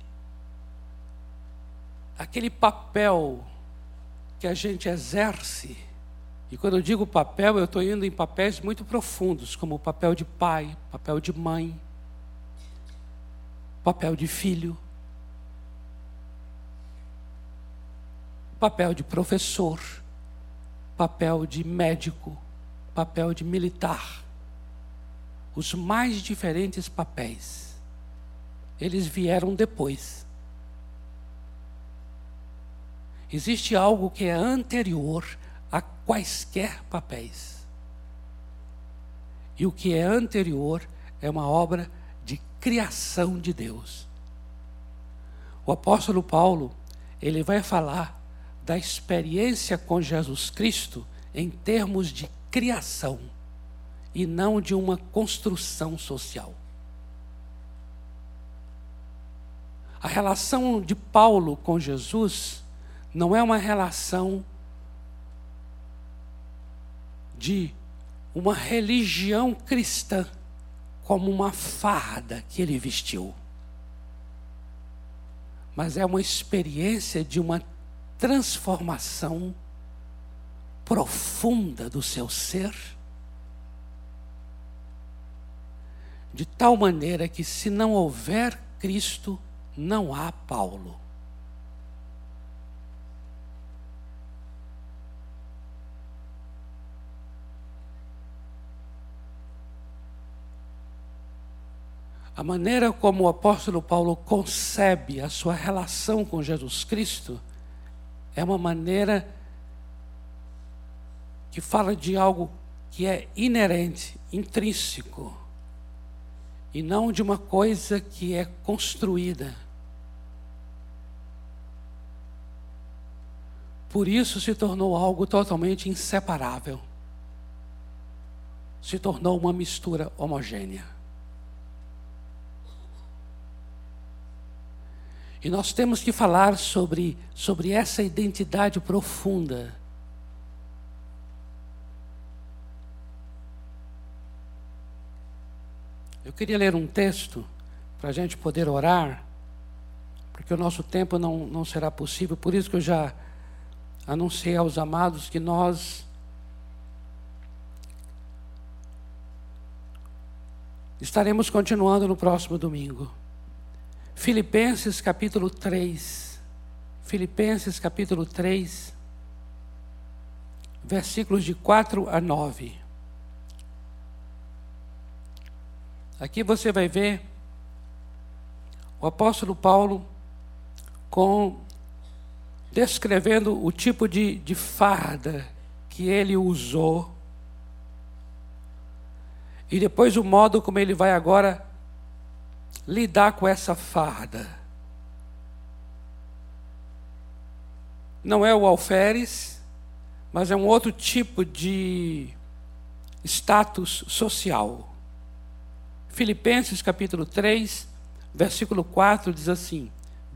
aquele papel que a gente exerce, e quando eu digo papel, eu estou indo em papéis muito profundos, como o papel de pai, papel de mãe, papel de filho, papel de professor, papel de médico, papel de militar. Os mais diferentes papéis, eles vieram depois. Existe algo que é anterior a quaisquer papéis. E o que é anterior é uma obra de criação de Deus. O apóstolo Paulo, ele vai falar da experiência com Jesus Cristo em termos de criação e não de uma construção social. A relação de Paulo com Jesus não é uma relação de uma religião cristã como uma farda que ele vestiu. Mas é uma experiência de uma transformação profunda do seu ser, de tal maneira que, se não houver Cristo, não há Paulo. A maneira como o apóstolo Paulo concebe a sua relação com Jesus Cristo é uma maneira que fala de algo que é inerente, intrínseco, e não de uma coisa que é construída. Por isso se tornou algo totalmente inseparável. Se tornou uma mistura homogênea. E nós temos que falar sobre, sobre essa identidade profunda. Eu queria ler um texto para a gente poder orar, porque o nosso tempo não, não será possível, por isso que eu já anunciei aos amados que nós estaremos continuando no próximo domingo. Filipenses capítulo 3. Filipenses capítulo 3, versículos de 4 a 9. Aqui você vai ver o apóstolo Paulo com descrevendo o tipo de, de farda que ele usou e depois o modo como ele vai agora lidar com essa farda. Não é o alferes, mas é um outro tipo de status social. Filipenses capítulo 3, versículo 4 diz assim: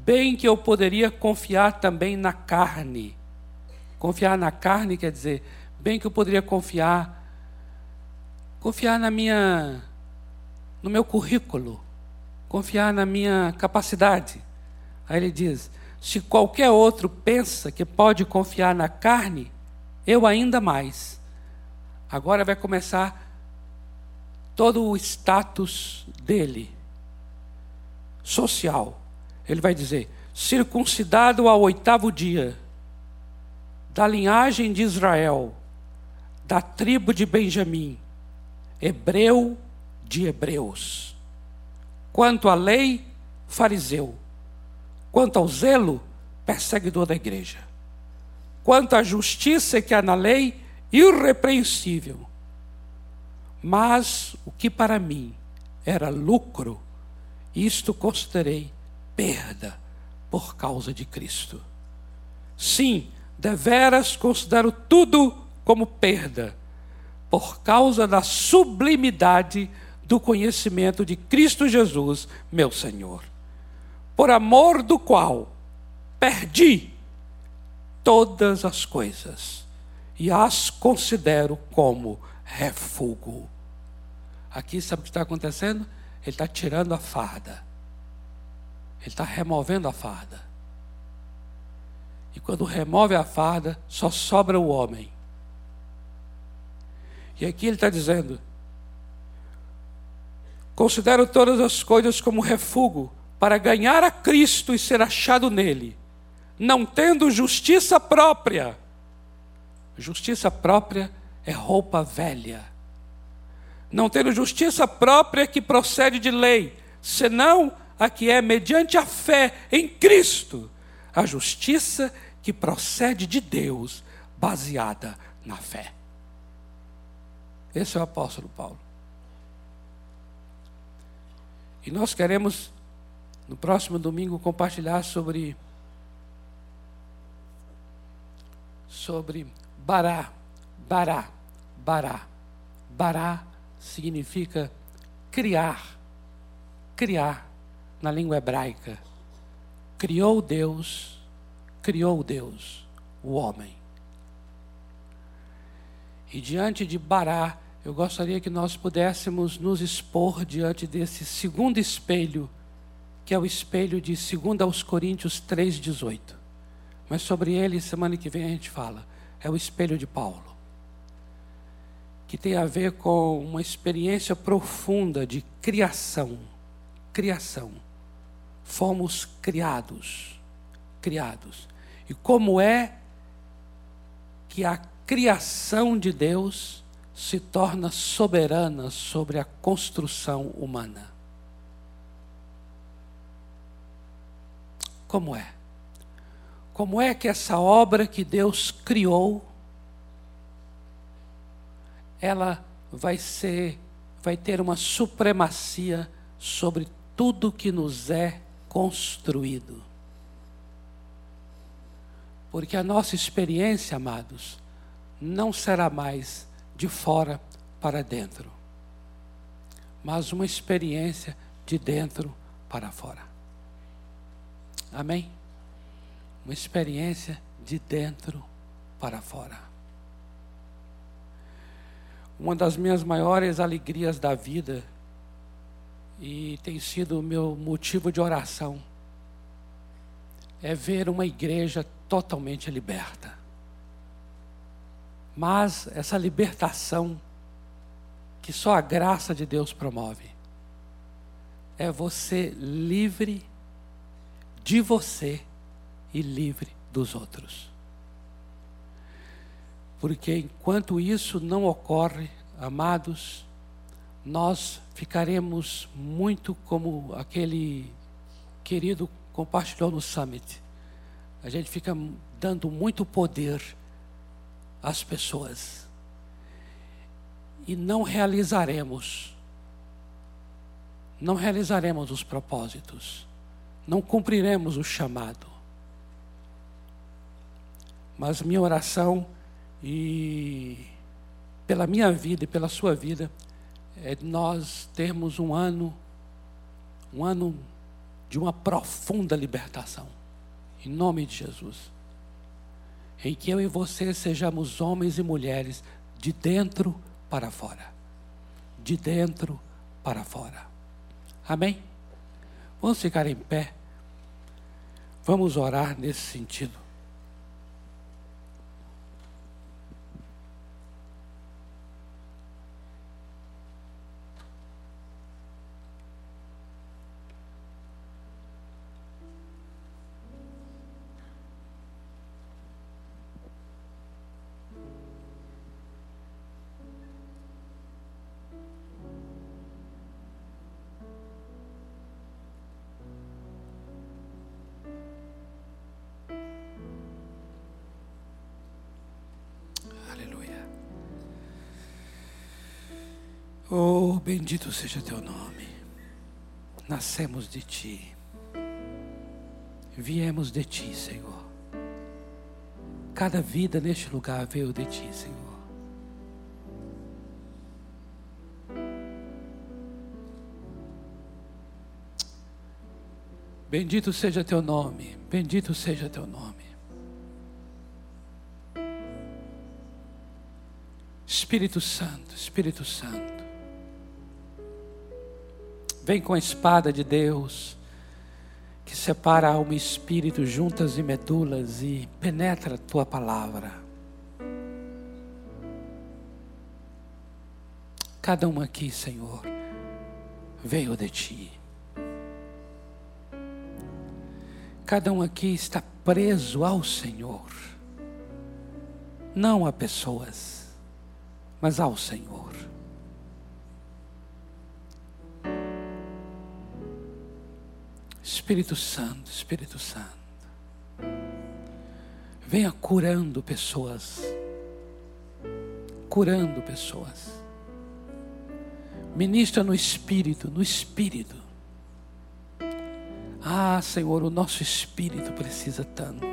Bem que eu poderia confiar também na carne. Confiar na carne quer dizer, bem que eu poderia confiar confiar na minha no meu currículo, confiar na minha capacidade. Aí ele diz: se qualquer outro pensa que pode confiar na carne, eu ainda mais. Agora vai começar todo o status dele, social. Ele vai dizer: circuncidado ao oitavo dia, da linhagem de Israel, da tribo de Benjamim, hebreu de hebreus. Quanto à lei, fariseu. Quanto ao zelo, perseguidor da igreja. Quanto à justiça que há na lei, irrepreensível. Mas o que para mim era lucro, isto considerei perda por causa de Cristo. Sim, deveras considero tudo como perda, por causa da sublimidade do conhecimento de Cristo Jesus, meu Senhor, por amor do qual perdi todas as coisas e as considero como refúgio. Aqui sabe o que está acontecendo? Ele está tirando a farda. Ele está removendo a farda. E quando remove a farda, só sobra o homem. E aqui ele está dizendo: Considero todas as coisas como refúgio para ganhar a Cristo e ser achado nele, não tendo justiça própria. Justiça própria é roupa velha. Não tendo justiça própria que procede de lei, senão a que é mediante a fé em Cristo, a justiça que procede de Deus, baseada na fé. Esse é o apóstolo Paulo. E nós queremos, no próximo domingo, compartilhar sobre. sobre Bará. Bará. Bará. Bará significa criar. Criar na língua hebraica. Criou Deus, criou Deus, o homem. E diante de Bará, eu gostaria que nós pudéssemos nos expor diante desse segundo espelho, que é o espelho de 2 aos Coríntios 3,18. Mas sobre ele, semana que vem a gente fala. É o espelho de Paulo, que tem a ver com uma experiência profunda de criação. Criação. Fomos criados. Criados. E como é que a criação de Deus se torna soberana sobre a construção humana. Como é? Como é que essa obra que Deus criou ela vai ser vai ter uma supremacia sobre tudo que nos é construído. Porque a nossa experiência, amados, não será mais de fora para dentro, mas uma experiência de dentro para fora. Amém? Uma experiência de dentro para fora. Uma das minhas maiores alegrias da vida, e tem sido o meu motivo de oração, é ver uma igreja totalmente liberta. Mas essa libertação que só a graça de Deus promove é você livre de você e livre dos outros. Porque enquanto isso não ocorre, amados, nós ficaremos muito como aquele querido compartilhou no summit. A gente fica dando muito poder as pessoas. E não realizaremos, não realizaremos os propósitos, não cumpriremos o chamado. Mas minha oração e pela minha vida e pela sua vida, é nós termos um ano, um ano de uma profunda libertação. Em nome de Jesus. Em que eu e você sejamos homens e mulheres de dentro para fora. De dentro para fora. Amém? Vamos ficar em pé. Vamos orar nesse sentido. Seja teu nome. Nascemos de ti. Viemos de ti, Senhor. Cada vida neste lugar veio de ti, Senhor. Bendito seja teu nome, bendito seja teu nome. Espírito Santo, Espírito Santo. Vem com a espada de Deus, que separa alma e espírito, juntas e medulas, e penetra a tua palavra. Cada um aqui, Senhor, veio de ti. Cada um aqui está preso ao Senhor, não a pessoas, mas ao Senhor. Espírito Santo, Espírito Santo, venha curando pessoas, curando pessoas. Ministra no Espírito, no Espírito. Ah, Senhor, o nosso Espírito precisa tanto.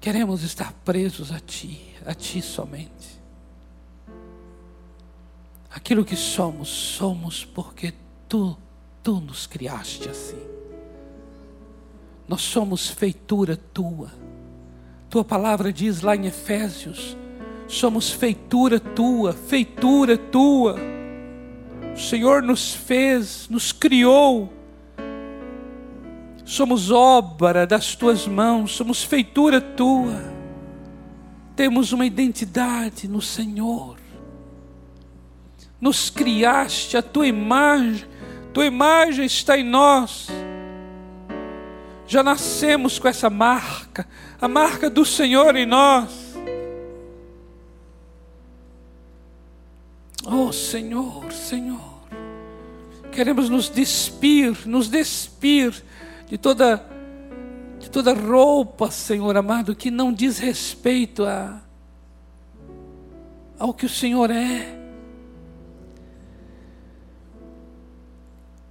Queremos estar presos a Ti, a Ti somente. Aquilo que somos, somos porque Tu Tu nos criaste assim. Nós somos feitura tua. Tua palavra diz lá em Efésios: somos feitura tua, feitura tua. O Senhor nos fez, nos criou. Somos obra das tuas mãos, somos feitura tua. Temos uma identidade no Senhor. Nos criaste a tua imagem tua imagem está em nós. Já nascemos com essa marca, a marca do Senhor em nós. Oh Senhor, Senhor, queremos nos despir, nos despir de toda de toda roupa, Senhor amado, que não diz respeito a ao que o Senhor é.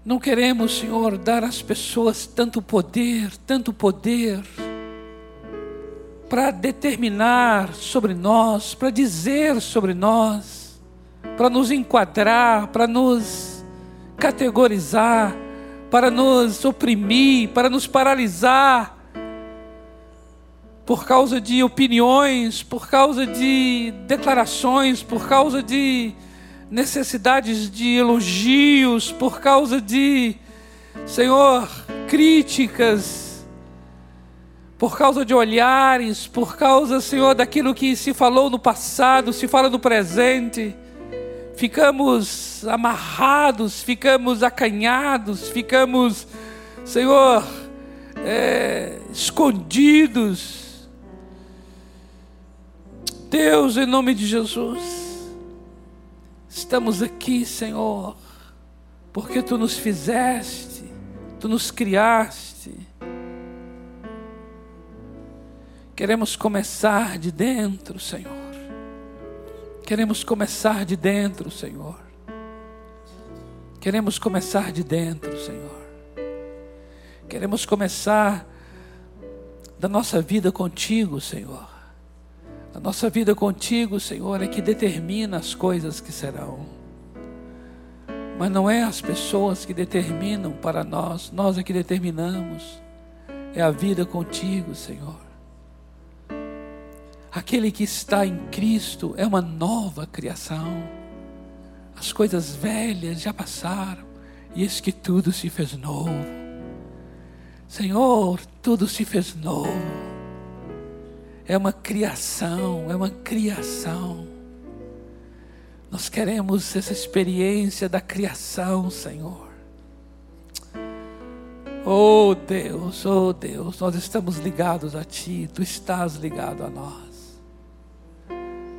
Não queremos, Senhor, dar às pessoas tanto poder, tanto poder, para determinar sobre nós, para dizer sobre nós, para nos enquadrar, para nos categorizar, para nos oprimir, para nos paralisar, por causa de opiniões, por causa de declarações, por causa de necessidades de elogios, por causa de, Senhor, críticas, por causa de olhares, por causa, Senhor, daquilo que se falou no passado, se fala no presente. Ficamos amarrados, ficamos acanhados, ficamos, Senhor, é, escondidos. Deus, em nome de Jesus, Estamos aqui, Senhor, porque Tu nos fizeste, Tu nos criaste. Queremos começar de dentro, Senhor. Queremos começar de dentro, Senhor. Queremos começar de dentro, Senhor. Queremos começar da nossa vida contigo, Senhor. A nossa vida contigo, Senhor, é que determina as coisas que serão. Mas não é as pessoas que determinam para nós, nós é que determinamos. É a vida contigo, Senhor. Aquele que está em Cristo é uma nova criação. As coisas velhas já passaram, e eis que tudo se fez novo. Senhor, tudo se fez novo. É uma criação, é uma criação. Nós queremos essa experiência da criação, Senhor. Oh Deus, oh Deus, nós estamos ligados a Ti, Tu estás ligado a nós.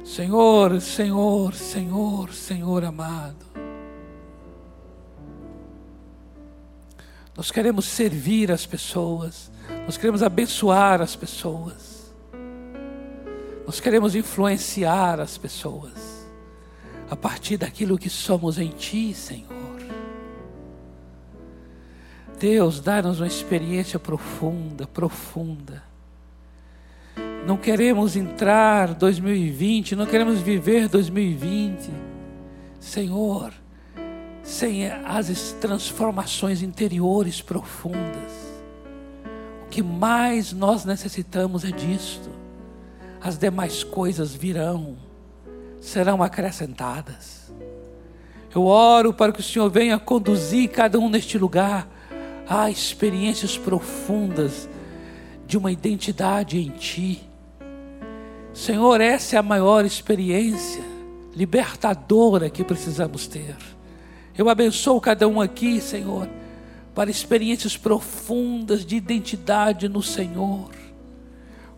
Senhor, Senhor, Senhor, Senhor amado. Nós queremos servir as pessoas, nós queremos abençoar as pessoas, nós queremos influenciar as pessoas a partir daquilo que somos em Ti, Senhor. Deus, dá-nos uma experiência profunda, profunda. Não queremos entrar 2020, não queremos viver 2020, Senhor, sem as transformações interiores profundas. O que mais nós necessitamos é disto. As demais coisas virão serão acrescentadas. Eu oro para que o Senhor venha conduzir cada um neste lugar a experiências profundas de uma identidade em Ti. Senhor, essa é a maior experiência libertadora que precisamos ter. Eu abençoo cada um aqui, Senhor, para experiências profundas de identidade no Senhor.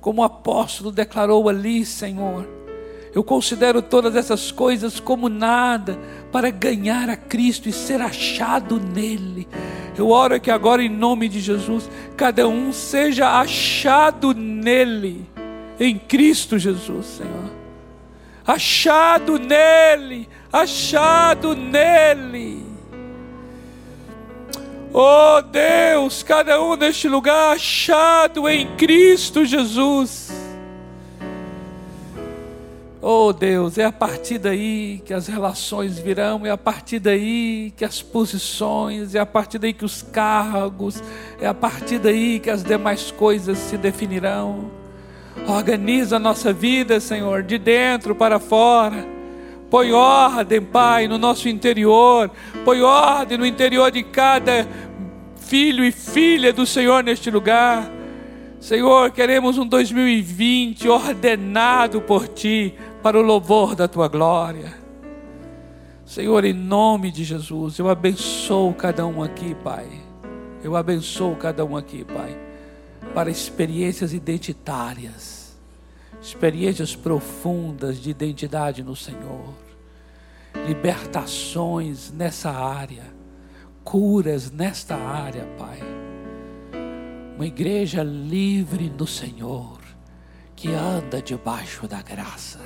Como o apóstolo declarou ali, Senhor, eu considero todas essas coisas como nada para ganhar a Cristo e ser achado nele. Eu oro que agora, em nome de Jesus, cada um seja achado nele, em Cristo Jesus, Senhor. Achado nele, achado nele. Oh Deus, cada um neste lugar achado em Cristo Jesus. Oh Deus, é a partir daí que as relações virão, é a partir daí que as posições, é a partir daí que os cargos, é a partir daí que as demais coisas se definirão. Organiza a nossa vida, Senhor, de dentro para fora. Põe ordem, Pai, no nosso interior. Põe ordem no interior de cada filho e filha do Senhor neste lugar. Senhor, queremos um 2020 ordenado por Ti para o louvor da tua glória. Senhor, em nome de Jesus, eu abençoo cada um aqui, Pai. Eu abençoo cada um aqui, Pai, para experiências identitárias, experiências profundas de identidade no Senhor, libertações nessa área, curas nesta área, Pai. Uma igreja livre no Senhor que anda debaixo da graça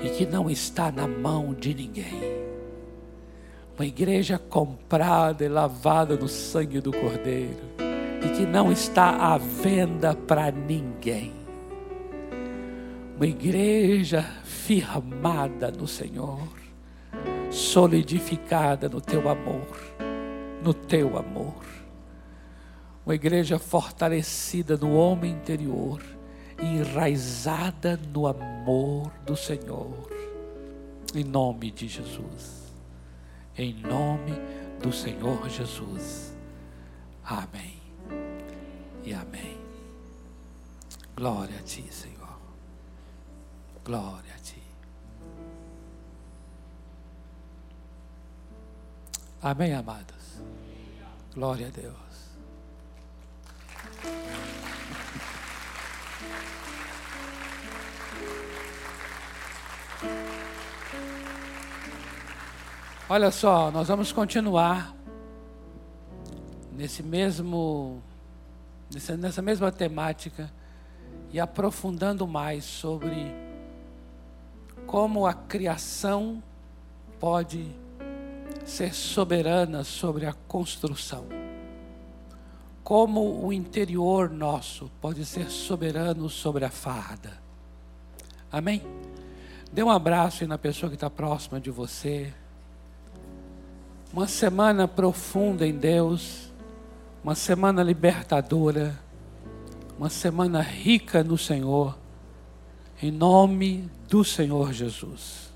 e que não está na mão de ninguém. Uma igreja comprada e lavada no sangue do Cordeiro e que não está à venda para ninguém. Uma igreja firmada no Senhor, solidificada no teu amor, no teu amor uma igreja fortalecida no homem interior, enraizada no amor do Senhor. Em nome de Jesus. Em nome do Senhor Jesus. Amém. E amém. Glória a ti, Senhor. Glória a ti. Amém, amados. Glória a Deus. Olha só, nós vamos continuar nesse mesmo, nessa mesma temática e aprofundando mais sobre como a criação pode ser soberana sobre a construção. Como o interior nosso pode ser soberano sobre a farda Amém? Dê um abraço aí na pessoa que está próxima de você. Uma semana profunda em Deus, uma semana libertadora, uma semana rica no Senhor, em nome do Senhor Jesus.